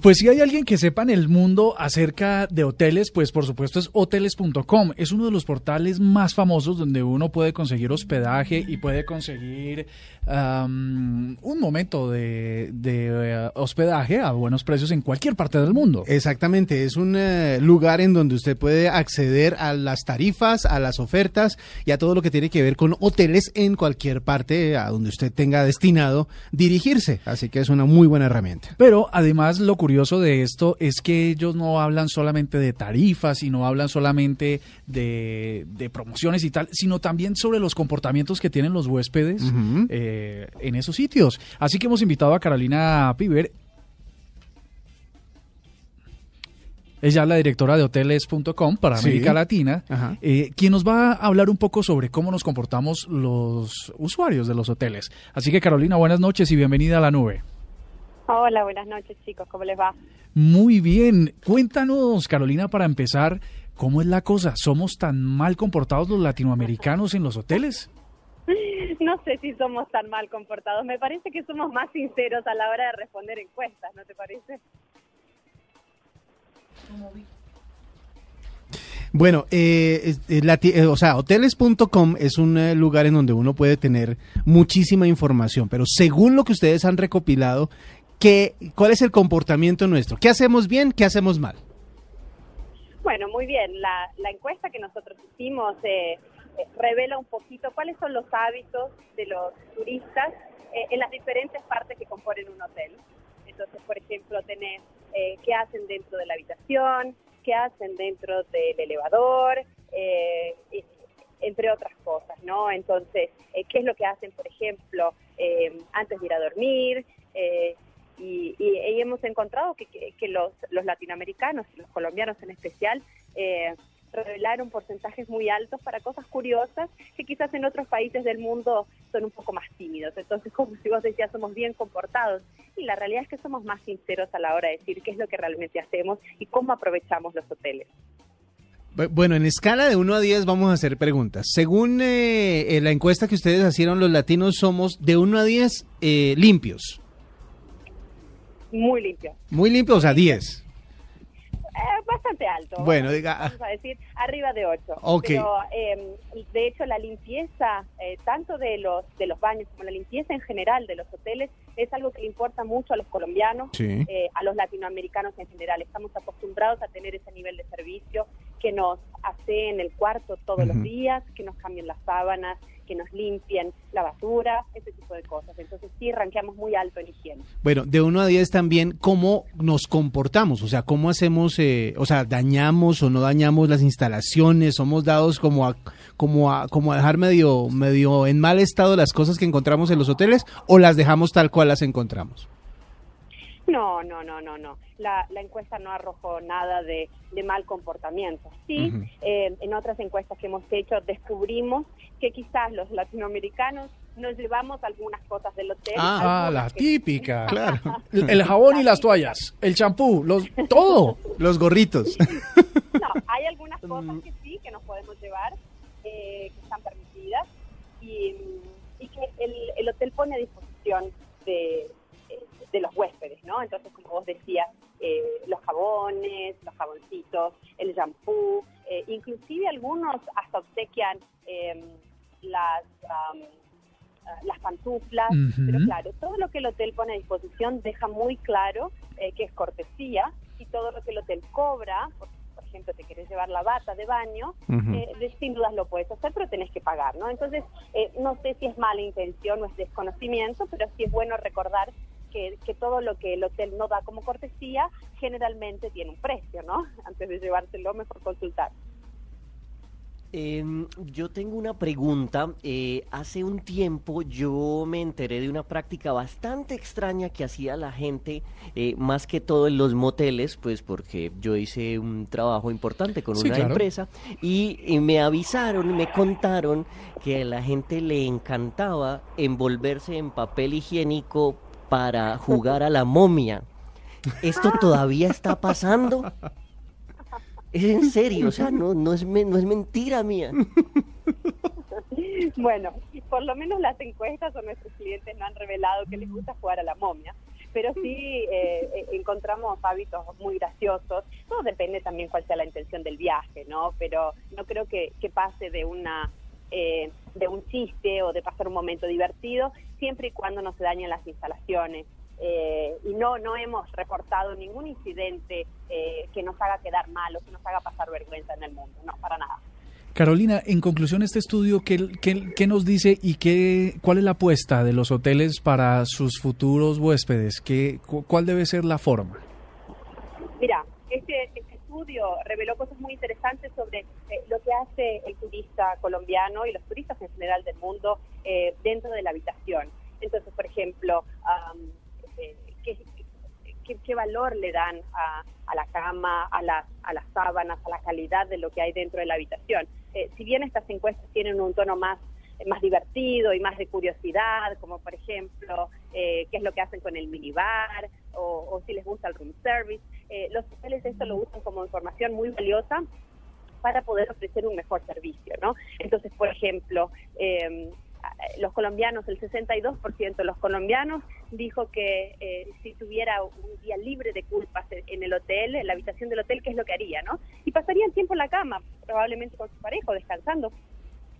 Pues si hay alguien que sepa en el mundo acerca de hoteles, pues por supuesto es hoteles.com. Es uno de los portales más famosos donde uno puede conseguir hospedaje y puede conseguir um, un momento de, de uh, hospedaje a buenos precios en cualquier parte del mundo. Exactamente, es un eh, lugar en donde usted puede acceder a las tarifas, a las ofertas y a todo lo que tiene que ver con hoteles en cualquier parte a donde usted tenga destinado dirigirse. Así que es una muy buena herramienta. Pero además lo curioso de esto es que ellos no hablan solamente de tarifas y no hablan solamente de, de promociones y tal, sino también sobre los comportamientos que tienen los huéspedes eh, en esos sitios. Así que hemos invitado a Carolina Piver. Ella es la directora de hoteles.com para Sí. América Latina, eh, quien nos va a hablar un poco sobre cómo nos comportamos los usuarios de los hoteles. Así que Carolina, buenas noches y bienvenida a la nube. Hola, buenas noches chicos, ¿cómo les va? Muy bien. Cuéntanos, Carolina, para empezar, ¿cómo es la cosa? ¿Somos tan mal comportados los latinoamericanos en los hoteles? No sé si somos tan mal comportados, me parece que somos más sinceros a la hora de responder encuestas, ¿no te parece? Bueno, eh, eh, la eh, o sea, hoteles.com es un eh, lugar en donde uno puede tener muchísima información, pero según lo que ustedes han recopilado, ¿qué, ¿cuál es el comportamiento nuestro? ¿Qué hacemos bien? ¿Qué hacemos mal? Bueno, muy bien, la, la encuesta que nosotros hicimos eh, eh, revela un poquito cuáles son los hábitos de los turistas eh, en las diferentes partes que componen un hotel. Entonces, por ejemplo, tenés eh, qué hacen dentro de la habitación, qué hacen dentro del elevador, entre otras cosas, ¿no? Entonces, qué es lo que hacen, por ejemplo, antes de ir a dormir. Hemos encontrado que, que- los, los latinoamericanos, los colombianos en especial, eh, revelaron porcentajes muy altos para cosas curiosas que quizás en otros países del mundo son un poco más tímidos. Entonces, como si vos decías, somos bien comportados. Y la realidad es que somos más sinceros a la hora de decir qué es lo que realmente hacemos y cómo aprovechamos los hoteles. Bu- Bueno, en escala de 1 a 10 vamos a hacer preguntas. Según eh, eh, la encuesta que ustedes hicieron, los latinos somos de 1 a 10 eh, limpios. Muy limpio. Muy limpios, o sea, 10. Eh, bastante alto. Bueno, diga, ah. Vamos a decir arriba de 8. Ok. Pero eh, de hecho la limpieza, eh, tanto de los, de los baños como la limpieza en general de los hoteles, es algo que le importa mucho a los colombianos, Sí. eh, a los latinoamericanos en general. Estamos acostumbrados a tener ese nivel de servicio que nos en el cuarto todos los días, que nos cambien las sábanas, que nos limpien la basura, ese tipo de cosas. Entonces sí, ranqueamos muy alto en higiene. Bueno, de 1 a 10 también, ¿cómo nos comportamos? O sea, ¿cómo hacemos, eh, o sea, dañamos o no dañamos las instalaciones? ¿Somos dados como a, como a, como a dejar medio, medio en mal estado las cosas que encontramos en los hoteles o las dejamos tal cual las encontramos? No, no, no, no, no. La, la encuesta no arrojó nada de, de mal comportamiento. Sí, eh, en otras encuestas que hemos hecho descubrimos que quizás los latinoamericanos nos llevamos algunas cosas del hotel. Ah, algunas la que- típica. Claro. El, jabón y las toallas, el champú, los todo. Los gorritos. No, hay algunas cosas que sí, que nos podemos llevar, eh, que están permitidas y, y que el, el hotel pone a disposición de, de los huéspedes, ¿no? Entonces, como vos decías, eh, los jabones, los jaboncitos, el shampoo, eh, inclusive algunos hasta obsequian eh, las... ah, las pantuflas, pero claro, todo lo que el hotel pone a disposición deja muy claro eh, que es cortesía y todo lo que el hotel cobra, por, por ejemplo, te querés llevar la bata de baño, eh, de- sin dudas lo puedes hacer, pero tenés que pagar, ¿no? Entonces, eh, no sé si es mala intención o es desconocimiento, pero sí es bueno recordar que, que todo lo que el hotel no da como cortesía generalmente tiene un precio, ¿no? Antes de llevárselo, mejor consultar. Em, yo tengo una pregunta. Eh, hace un tiempo yo me enteré de una práctica bastante extraña que hacía la gente, eh, más que todo en los moteles, pues porque yo hice un trabajo importante con Sí, una claro. empresa y, y me avisaron y me contaron que a la gente le encantaba envolverse en papel higiénico para jugar a la momia. ¿Esto todavía está pasando? Es en serio, o sea, no, no, es, no es mentira mía. Bueno, por lo menos las encuestas o nuestros clientes no han revelado que les gusta jugar a la momia, pero sí eh, eh, encontramos hábitos muy graciosos. Todo depende también cuál sea la intención del viaje, ¿no? Pero no creo que pase de una eh, de un chiste o de pasar un momento divertido, siempre y cuando no se dañen las instalaciones. Eh, y no no hemos reportado ningún incidente eh, que nos haga quedar mal o que nos haga pasar vergüenza en el mundo, no, para nada. Carolina, en conclusión, este estudio, ¿qué, qué, qué nos dice y qué, cuál es la apuesta de los hoteles para sus futuros huéspedes? ¿Qué, cu- ¿Cuál debe ser la forma? Mira, este, este estudio reveló cosas muy interesantes sobre eh, lo que hace el turista colombiano y los turistas en general del mundo eh, dentro de la habitación. Entonces, por ejemplo, eh, ¿qué, qué, qué valor le dan a, a la cama, a las, a las sábanas, a la calidad de lo que hay dentro de la habitación? Eh, si bien estas encuestas tienen un tono más más divertido y más de curiosidad, como por ejemplo eh, qué es lo que hacen con el minibar o, o si les gusta el room service. Eh, los hoteles esto lo usan como información muy valiosa para poder ofrecer un mejor servicio, ¿no? Entonces, por ejemplo, eh, los colombianos, el 62% de los colombianos dijo que eh, si tuviera un día libre de culpas en- el hotel, en la habitación del hotel, ¿qué es lo que haría, no? Y pasarían tiempo en la cama, probablemente con su pareja, descansando.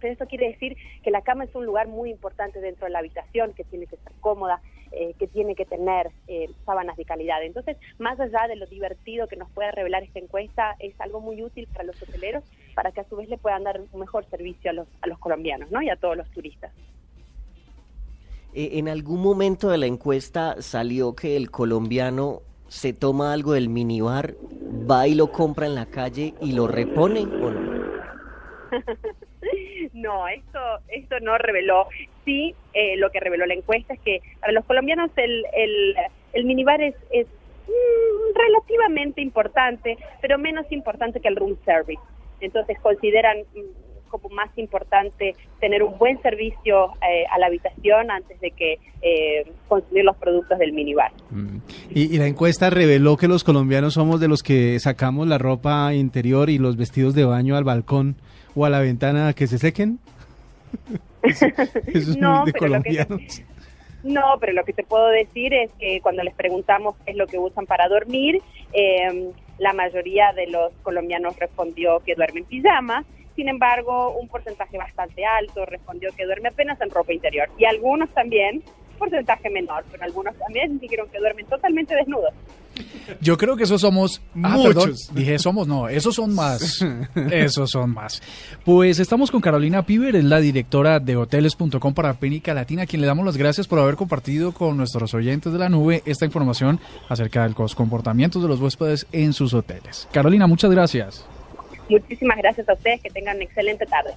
Pero eso quiere decir que la cama es un lugar muy importante dentro de la habitación, que tiene que ser cómoda, eh, que tiene que tener eh, sábanas de calidad. Entonces, más allá de lo divertido que nos pueda revelar esta encuesta, es algo muy útil para los hoteleros, para que a su vez le puedan dar un mejor servicio a los, a los colombianos ¿no? y a todos los turistas. Eh, en algún momento de la encuesta salió que el colombiano se toma algo del minibar, va y lo compra en la calle y lo repone o no. No, esto, esto no reveló. Sí, eh, lo que reveló la encuesta es que para los colombianos el, el, el minibar es, es mm, relativamente importante, pero menos importante que el room service. Entonces consideran mm, como más importante tener un buen servicio eh, a la habitación antes de que eh, consumir los productos del minibar. Mm. Y, y la encuesta reveló que los colombianos somos de los que sacamos la ropa interior y los vestidos de baño al balcón o a la ventana que se sequen. Eso, eso es No, muy de pero lo que- colombianos. No, pero lo que te puedo decir es que cuando les preguntamos qué es lo que usan para dormir, eh, la mayoría de los colombianos respondió que duerme en pijama. Sin embargo, un porcentaje bastante alto respondió que duerme apenas en ropa interior. Y algunos también, porcentaje menor, pero algunos también dijeron que duermen totalmente desnudos. Yo creo que esos somos Ah, Muchos. perdón, dije somos, no, esos son más. esos son más. Pues estamos con Carolina Piver, es la directora de hoteles.com para Pénica Latina, a quien le damos las gracias por haber compartido con nuestros oyentes de la nube esta información acerca de los comportamientos de los huéspedes en sus hoteles. Carolina, muchas gracias. Muchísimas gracias a ustedes, que tengan una excelente tarde.